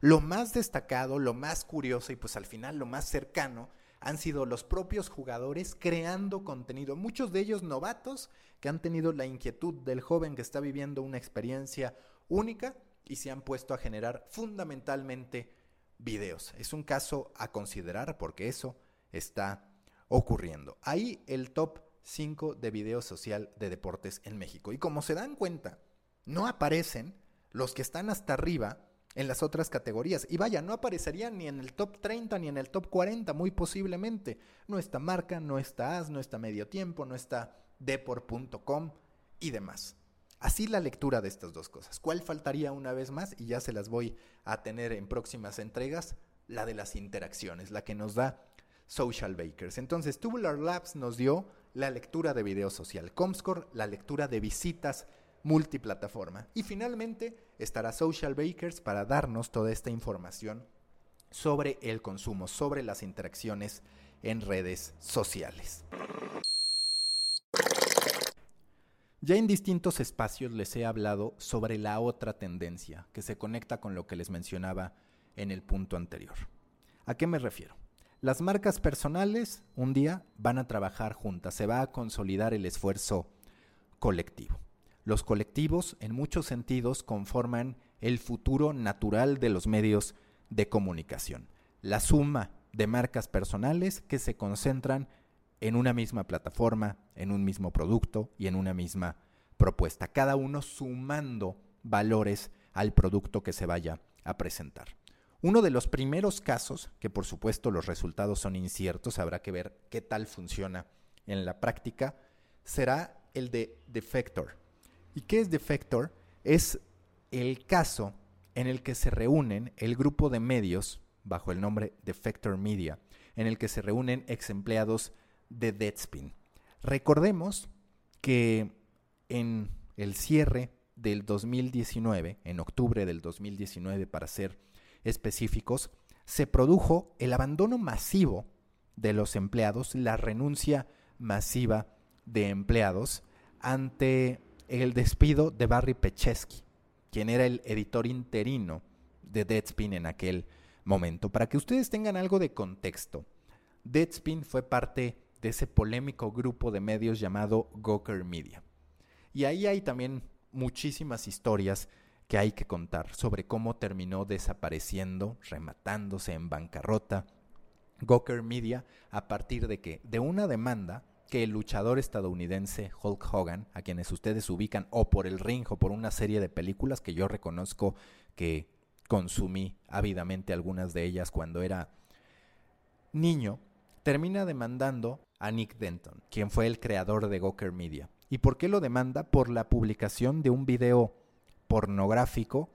lo más destacado, lo más curioso y pues al final lo más cercano han sido los propios jugadores creando contenido, muchos de ellos novatos que han tenido la inquietud del joven que está viviendo una experiencia única y se han puesto a generar fundamentalmente videos. Es un caso a considerar porque eso está ocurriendo. Ahí el top 5 de video social de deportes en México. Y como se dan cuenta, no aparecen los que están hasta arriba en las otras categorías. Y vaya, no aparecerían ni en el top 30 ni en el top 40, muy posiblemente. No está Marca, no está As, no está Medio Tiempo, no está Depor.com y demás. Así la lectura de estas dos cosas. ¿Cuál faltaría una vez más? Y ya se las voy a tener en próximas entregas. La de las interacciones, la que nos da Social Bakers. Entonces, Tubular Labs nos dio la lectura de video social. Comscore, la lectura de visitas multiplataforma. Y finalmente estará Social Bakers para darnos toda esta información sobre el consumo, sobre las interacciones en redes sociales. Ya en distintos espacios les he hablado sobre la otra tendencia que se conecta con lo que les mencionaba en el punto anterior. ¿A qué me refiero? Las marcas personales un día van a trabajar juntas, se va a consolidar el esfuerzo colectivo. Los colectivos, en muchos sentidos, conforman el futuro natural de los medios de comunicación. La suma de marcas personales que se concentran en una misma plataforma, en un mismo producto y en una misma propuesta, cada uno sumando valores al producto que se vaya a presentar. Uno de los primeros casos, que por supuesto los resultados son inciertos, habrá que ver qué tal funciona en la práctica, será el de Defector. ¿Y qué es Defector? Es el caso en el que se reúnen el grupo de medios bajo el nombre Defector Media, en el que se reúnen ex empleados de Deadspin. Recordemos que en el cierre del 2019, en octubre del 2019 para ser específicos, se produjo el abandono masivo de los empleados, la renuncia masiva de empleados ante el despido de Barry Pechesky, quien era el editor interino de Deadspin en aquel momento. Para que ustedes tengan algo de contexto, Deadspin fue parte de ese polémico grupo de medios llamado Gawker Media. Y ahí hay también muchísimas historias que hay que contar sobre cómo terminó desapareciendo, rematándose en bancarrota Gawker Media a partir de que de una demanda que el luchador estadounidense Hulk Hogan, a quienes ustedes ubican o por el ring o por una serie de películas que yo reconozco que consumí ávidamente algunas de ellas cuando era niño, termina demandando a Nick Denton, quien fue el creador de Gawker Media. ¿Y por qué lo demanda? Por la publicación de un video pornográfico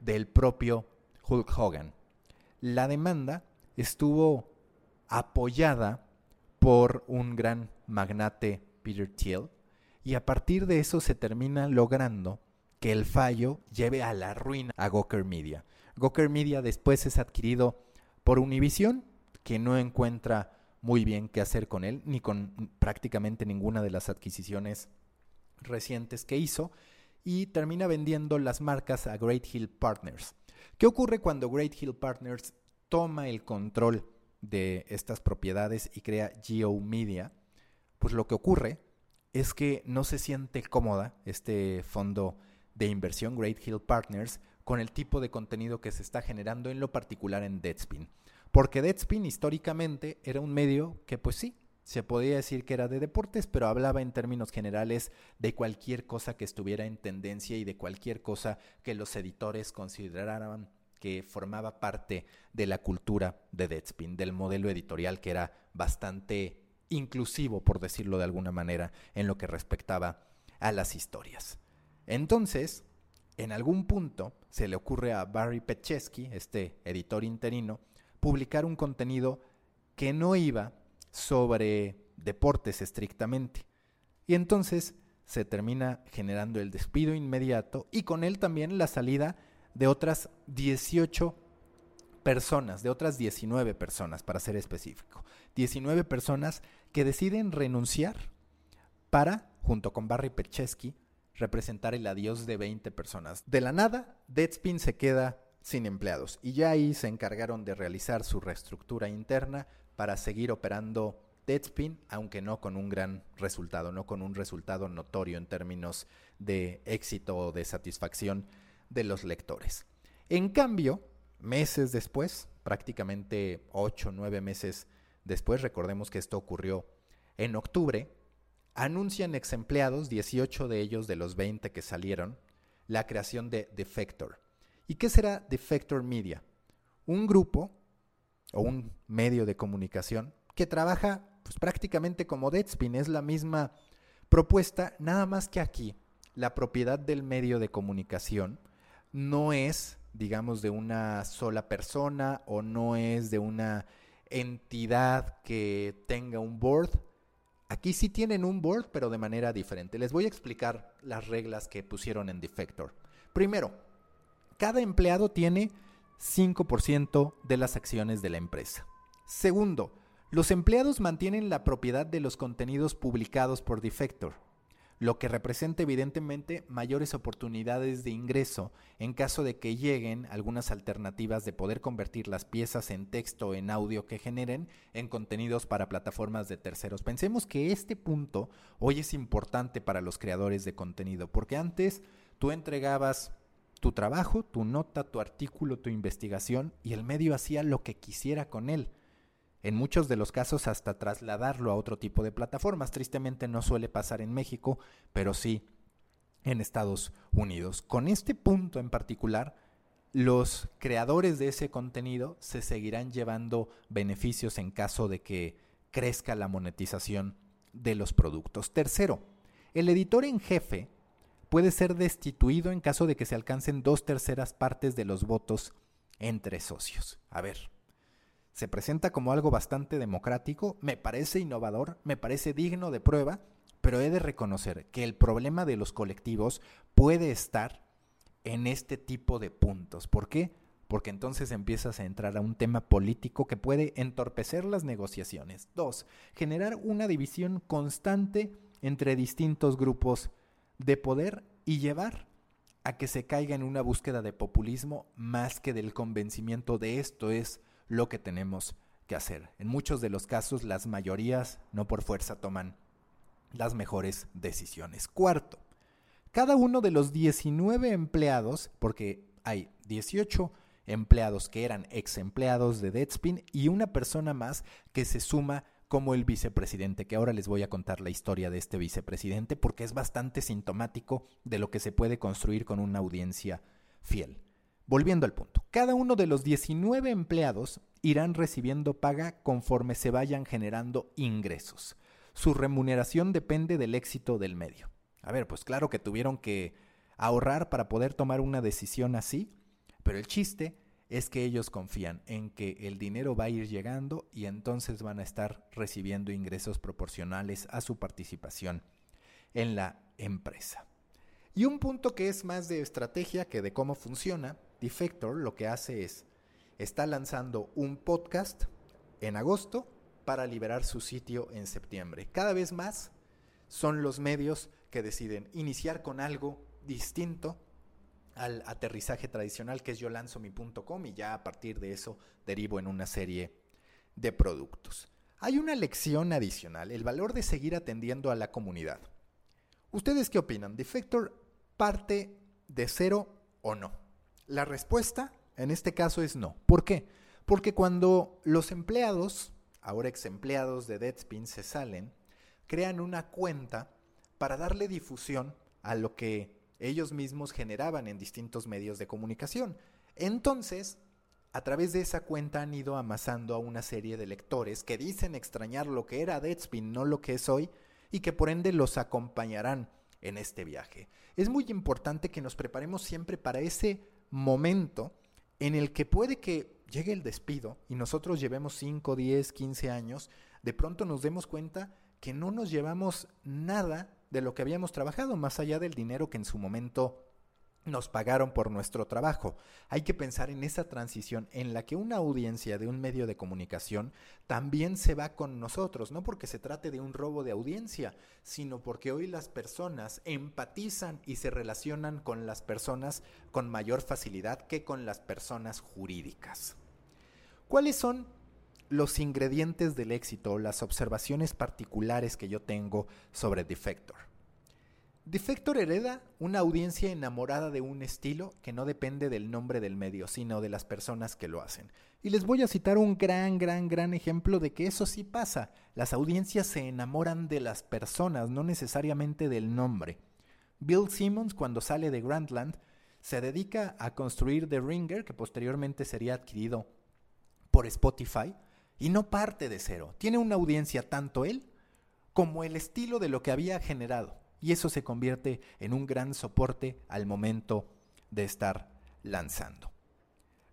del propio Hulk Hogan. La demanda estuvo apoyada por un gran magnate Peter Thiel, y a partir de eso se termina logrando que el fallo lleve a la ruina a Gawker Media. Gawker Media después es adquirido por Univision, que no encuentra muy bien qué hacer con él, ni con prácticamente ninguna de las adquisiciones recientes que hizo, y termina vendiendo las marcas a Great Hill Partners. ¿Qué ocurre cuando Great Hill Partners toma el control de estas propiedades y crea Geo Media? Pues lo que ocurre es que no se siente cómoda este fondo de inversión Great Hill Partners con el tipo de contenido que se está generando en lo particular en Deadspin. Porque Deadspin históricamente era un medio que pues sí, se podía decir que era de deportes, pero hablaba en términos generales de cualquier cosa que estuviera en tendencia y de cualquier cosa que los editores consideraran que formaba parte de la cultura de Deadspin, del modelo editorial que era bastante inclusivo, por decirlo de alguna manera, en lo que respectaba a las historias. Entonces, en algún punto se le ocurre a Barry Petchesky, este editor interino, publicar un contenido que no iba sobre deportes estrictamente. Y entonces se termina generando el despido inmediato y con él también la salida de otras 18 personas, de otras 19 personas, para ser específico. 19 personas que deciden renunciar para, junto con Barry Perchesky, representar el adiós de 20 personas. De la nada, Deadspin se queda sin empleados y ya ahí se encargaron de realizar su reestructura interna para seguir operando Deadspin, aunque no con un gran resultado, no con un resultado notorio en términos de éxito o de satisfacción de los lectores. En cambio, meses después, prácticamente 8 o 9 meses después, recordemos que esto ocurrió en octubre, anuncian ex empleados, 18 de ellos de los 20 que salieron, la creación de Defector. ¿Y qué será Defector Media? Un grupo o un medio de comunicación que trabaja pues, prácticamente como Deadspin, es la misma propuesta, nada más que aquí la propiedad del medio de comunicación no es, digamos, de una sola persona o no es de una entidad que tenga un board. Aquí sí tienen un board, pero de manera diferente. Les voy a explicar las reglas que pusieron en Defector. Primero, cada empleado tiene 5% de las acciones de la empresa. Segundo, los empleados mantienen la propiedad de los contenidos publicados por Defector, lo que representa evidentemente mayores oportunidades de ingreso en caso de que lleguen algunas alternativas de poder convertir las piezas en texto o en audio que generen en contenidos para plataformas de terceros. Pensemos que este punto hoy es importante para los creadores de contenido, porque antes tú entregabas tu trabajo, tu nota, tu artículo, tu investigación y el medio hacía lo que quisiera con él. En muchos de los casos hasta trasladarlo a otro tipo de plataformas. Tristemente no suele pasar en México, pero sí en Estados Unidos. Con este punto en particular, los creadores de ese contenido se seguirán llevando beneficios en caso de que crezca la monetización de los productos. Tercero, el editor en jefe puede ser destituido en caso de que se alcancen dos terceras partes de los votos entre socios. A ver, se presenta como algo bastante democrático, me parece innovador, me parece digno de prueba, pero he de reconocer que el problema de los colectivos puede estar en este tipo de puntos. ¿Por qué? Porque entonces empiezas a entrar a un tema político que puede entorpecer las negociaciones. Dos, generar una división constante entre distintos grupos de poder y llevar a que se caiga en una búsqueda de populismo más que del convencimiento de esto es lo que tenemos que hacer. En muchos de los casos las mayorías no por fuerza toman las mejores decisiones. Cuarto, cada uno de los 19 empleados, porque hay 18 empleados que eran ex empleados de Deadspin y una persona más que se suma como el vicepresidente, que ahora les voy a contar la historia de este vicepresidente porque es bastante sintomático de lo que se puede construir con una audiencia fiel. Volviendo al punto, cada uno de los 19 empleados irán recibiendo paga conforme se vayan generando ingresos. Su remuneración depende del éxito del medio. A ver, pues claro que tuvieron que ahorrar para poder tomar una decisión así, pero el chiste es que ellos confían en que el dinero va a ir llegando y entonces van a estar recibiendo ingresos proporcionales a su participación en la empresa. Y un punto que es más de estrategia que de cómo funciona, Defector lo que hace es está lanzando un podcast en agosto para liberar su sitio en septiembre. Cada vez más son los medios que deciden iniciar con algo distinto al aterrizaje tradicional que es yo lanzo mi.com y ya a partir de eso derivo en una serie de productos. Hay una lección adicional, el valor de seguir atendiendo a la comunidad. ¿Ustedes qué opinan? ¿Defector parte de cero o no? La respuesta en este caso es no. ¿Por qué? Porque cuando los empleados, ahora ex empleados de Deadspin, se salen, crean una cuenta para darle difusión a lo que ellos mismos generaban en distintos medios de comunicación. Entonces, a través de esa cuenta han ido amasando a una serie de lectores que dicen extrañar lo que era Deadspin, no lo que es hoy, y que por ende los acompañarán en este viaje. Es muy importante que nos preparemos siempre para ese momento en el que puede que llegue el despido y nosotros llevemos 5, 10, 15 años, de pronto nos demos cuenta que no nos llevamos nada de lo que habíamos trabajado, más allá del dinero que en su momento nos pagaron por nuestro trabajo. Hay que pensar en esa transición en la que una audiencia de un medio de comunicación también se va con nosotros, no porque se trate de un robo de audiencia, sino porque hoy las personas empatizan y se relacionan con las personas con mayor facilidad que con las personas jurídicas. ¿Cuáles son los ingredientes del éxito, las observaciones particulares que yo tengo sobre Defector. Defector hereda una audiencia enamorada de un estilo que no depende del nombre del medio, sino de las personas que lo hacen. Y les voy a citar un gran, gran, gran ejemplo de que eso sí pasa. Las audiencias se enamoran de las personas, no necesariamente del nombre. Bill Simmons, cuando sale de Grandland, se dedica a construir The Ringer, que posteriormente sería adquirido por Spotify, y no parte de cero. Tiene una audiencia tanto él como el estilo de lo que había generado. Y eso se convierte en un gran soporte al momento de estar lanzando.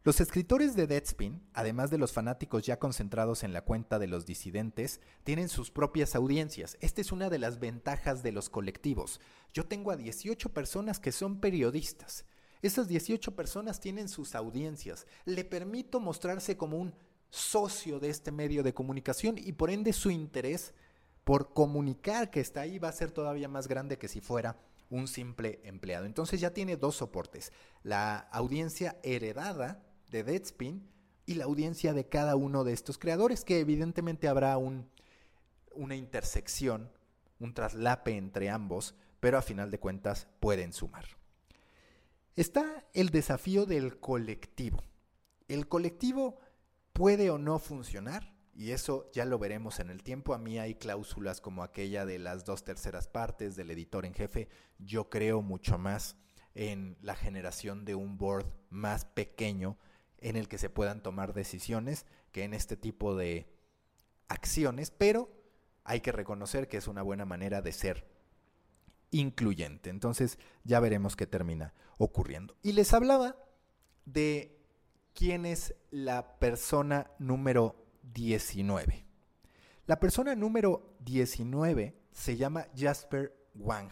Los escritores de Deadspin, además de los fanáticos ya concentrados en la cuenta de los disidentes, tienen sus propias audiencias. Esta es una de las ventajas de los colectivos. Yo tengo a 18 personas que son periodistas. Esas 18 personas tienen sus audiencias. Le permito mostrarse como un socio de este medio de comunicación y por ende su interés por comunicar que está ahí va a ser todavía más grande que si fuera un simple empleado. Entonces ya tiene dos soportes, la audiencia heredada de Deadspin y la audiencia de cada uno de estos creadores, que evidentemente habrá un, una intersección, un traslape entre ambos, pero a final de cuentas pueden sumar. Está el desafío del colectivo. El colectivo puede o no funcionar, y eso ya lo veremos en el tiempo. A mí hay cláusulas como aquella de las dos terceras partes del editor en jefe. Yo creo mucho más en la generación de un board más pequeño en el que se puedan tomar decisiones que en este tipo de acciones, pero hay que reconocer que es una buena manera de ser incluyente. Entonces ya veremos qué termina ocurriendo. Y les hablaba de quién es la persona número 19. La persona número 19 se llama Jasper Wang.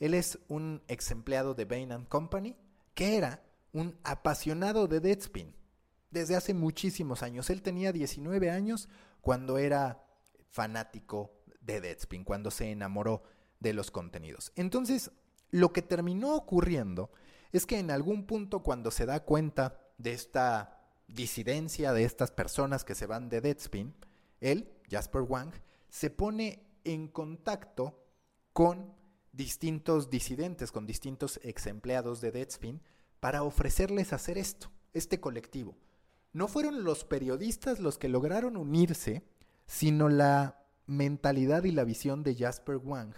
Él es un ex empleado de Bain Company que era un apasionado de Deadspin desde hace muchísimos años. Él tenía 19 años cuando era fanático de Deadspin, cuando se enamoró de los contenidos. Entonces, lo que terminó ocurriendo es que en algún punto cuando se da cuenta de esta disidencia de estas personas que se van de Deadspin, él, Jasper Wang, se pone en contacto con distintos disidentes, con distintos ex empleados de Deadspin, para ofrecerles hacer esto, este colectivo. No fueron los periodistas los que lograron unirse, sino la mentalidad y la visión de Jasper Wang,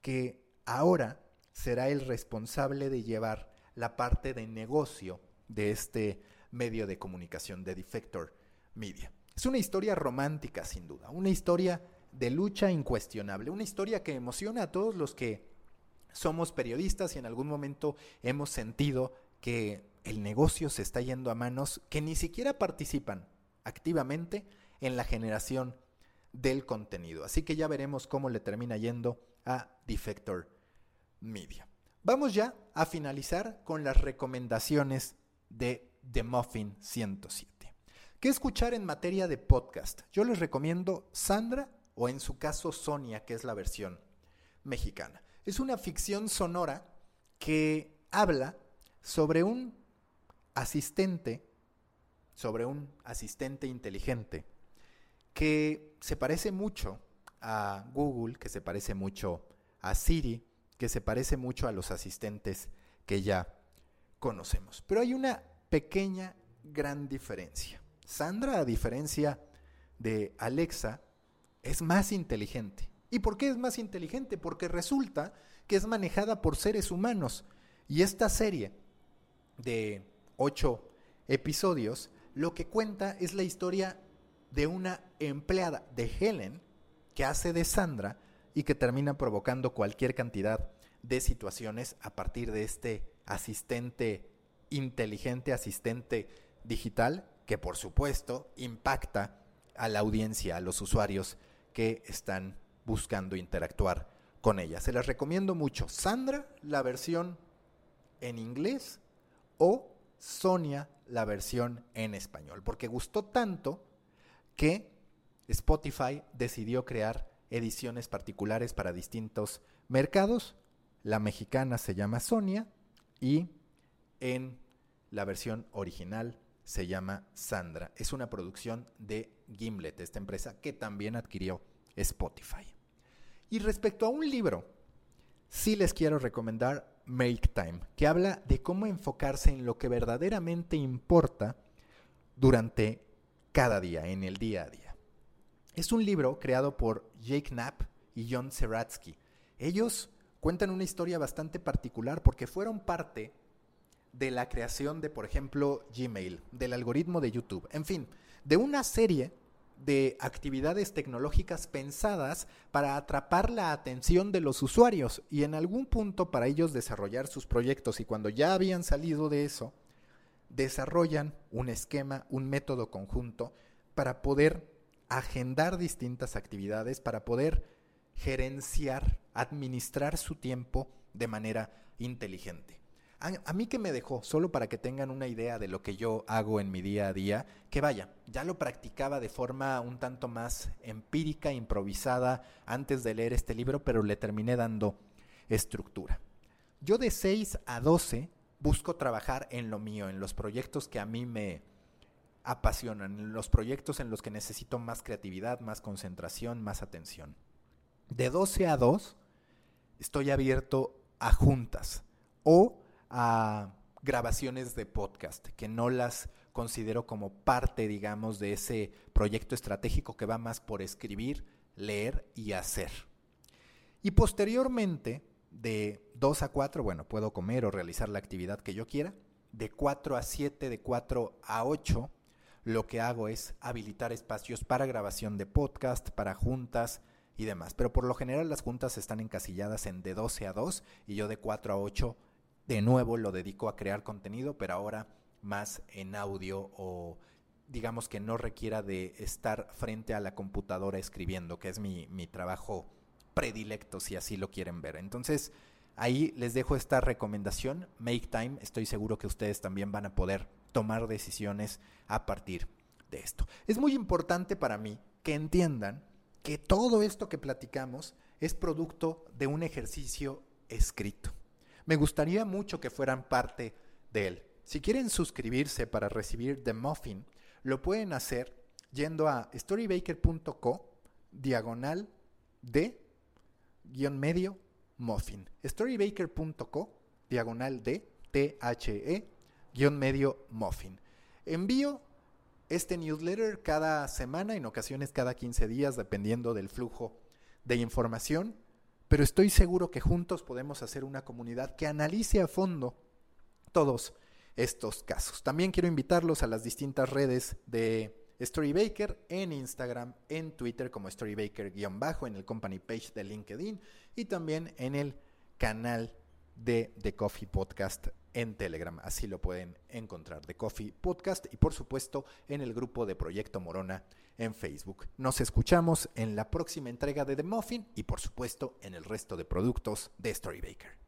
que ahora será el responsable de llevar la parte de negocio de este medio de comunicación de Defector Media. Es una historia romántica, sin duda, una historia de lucha incuestionable, una historia que emociona a todos los que somos periodistas y en algún momento hemos sentido que el negocio se está yendo a manos que ni siquiera participan activamente en la generación del contenido. Así que ya veremos cómo le termina yendo a Defector Media. Vamos ya a finalizar con las recomendaciones de The Muffin 107. ¿Qué escuchar en materia de podcast? Yo les recomiendo Sandra o en su caso Sonia, que es la versión mexicana. Es una ficción sonora que habla sobre un asistente, sobre un asistente inteligente que se parece mucho a Google, que se parece mucho a Siri, que se parece mucho a los asistentes que ya conocemos. Pero hay una pequeña, gran diferencia. Sandra, a diferencia de Alexa, es más inteligente. ¿Y por qué es más inteligente? Porque resulta que es manejada por seres humanos. Y esta serie de ocho episodios lo que cuenta es la historia de una empleada de Helen que hace de Sandra y que termina provocando cualquier cantidad de situaciones a partir de este asistente inteligente, asistente digital que por supuesto impacta a la audiencia, a los usuarios que están buscando interactuar con ella. Se las recomiendo mucho. Sandra, la versión en inglés o Sonia, la versión en español, porque gustó tanto que Spotify decidió crear ediciones particulares para distintos mercados. La mexicana se llama Sonia y en la versión original se llama Sandra. Es una producción de Gimlet, esta empresa que también adquirió Spotify. Y respecto a un libro, sí les quiero recomendar Make Time, que habla de cómo enfocarse en lo que verdaderamente importa durante cada día, en el día a día. Es un libro creado por Jake Knapp y John Seratsky. Ellos cuentan una historia bastante particular porque fueron parte de la creación de, por ejemplo, Gmail, del algoritmo de YouTube, en fin, de una serie de actividades tecnológicas pensadas para atrapar la atención de los usuarios y en algún punto para ellos desarrollar sus proyectos y cuando ya habían salido de eso, desarrollan un esquema, un método conjunto para poder agendar distintas actividades, para poder gerenciar, administrar su tiempo de manera inteligente. A, mí que me dejó, solo para que tengan una idea de lo que yo hago en mi día a día, que vaya, ya lo practicaba de forma un tanto más empírica, improvisada, antes de leer este libro, pero le terminé dando estructura. Yo de 6 a 12 busco trabajar en lo mío, en los proyectos que a mí me apasionan, en los proyectos en los que necesito más creatividad, más concentración, más atención. De 12 a 2 estoy abierto a juntas o a grabaciones de podcast, que no las considero como parte, digamos, de ese proyecto estratégico que va más por escribir, leer y hacer. Y posteriormente, de 2 a 4, bueno, puedo comer o realizar la actividad que yo quiera. De 4 a 7, de 4 a 8, lo que hago es habilitar espacios para grabación de podcast, para juntas y demás. Pero por lo general las juntas están encasilladas en de 12 a 2 y yo de 4 a 8 de nuevo lo dedico a crear contenido, pero ahora más en audio o digamos que no requiera de estar frente a la computadora escribiendo, que es mi, trabajo predilecto si así lo quieren ver. Entonces, ahí les dejo esta recomendación, Make Time, estoy seguro que ustedes también van a poder tomar decisiones a partir de esto. Es muy importante para mí que entiendan que todo esto que platicamos es producto de un ejercicio escrito. Me gustaría mucho que fueran parte de él. Si quieren suscribirse para recibir The Muffin, lo pueden hacer yendo a storybaker.co diagonal de guion medio muffin. storybaker.co diagonal de T-H-E guion medio muffin. Envío este newsletter cada semana, en ocasiones cada 15 días, dependiendo del flujo de información pero estoy seguro que juntos podemos hacer una comunidad que analice a fondo todos estos casos. También quiero invitarlos a las distintas redes de Storybaker en Instagram, en Twitter como Storybaker-bajo, en el company page de LinkedIn y también en el canal de The Coffee Podcast en Telegram. Así lo pueden encontrar, The Coffee Podcast y por supuesto en el grupo de Proyecto Morona en Facebook. Nos escuchamos en la próxima entrega de The Muffin y por supuesto en el resto de productos de Storybaker.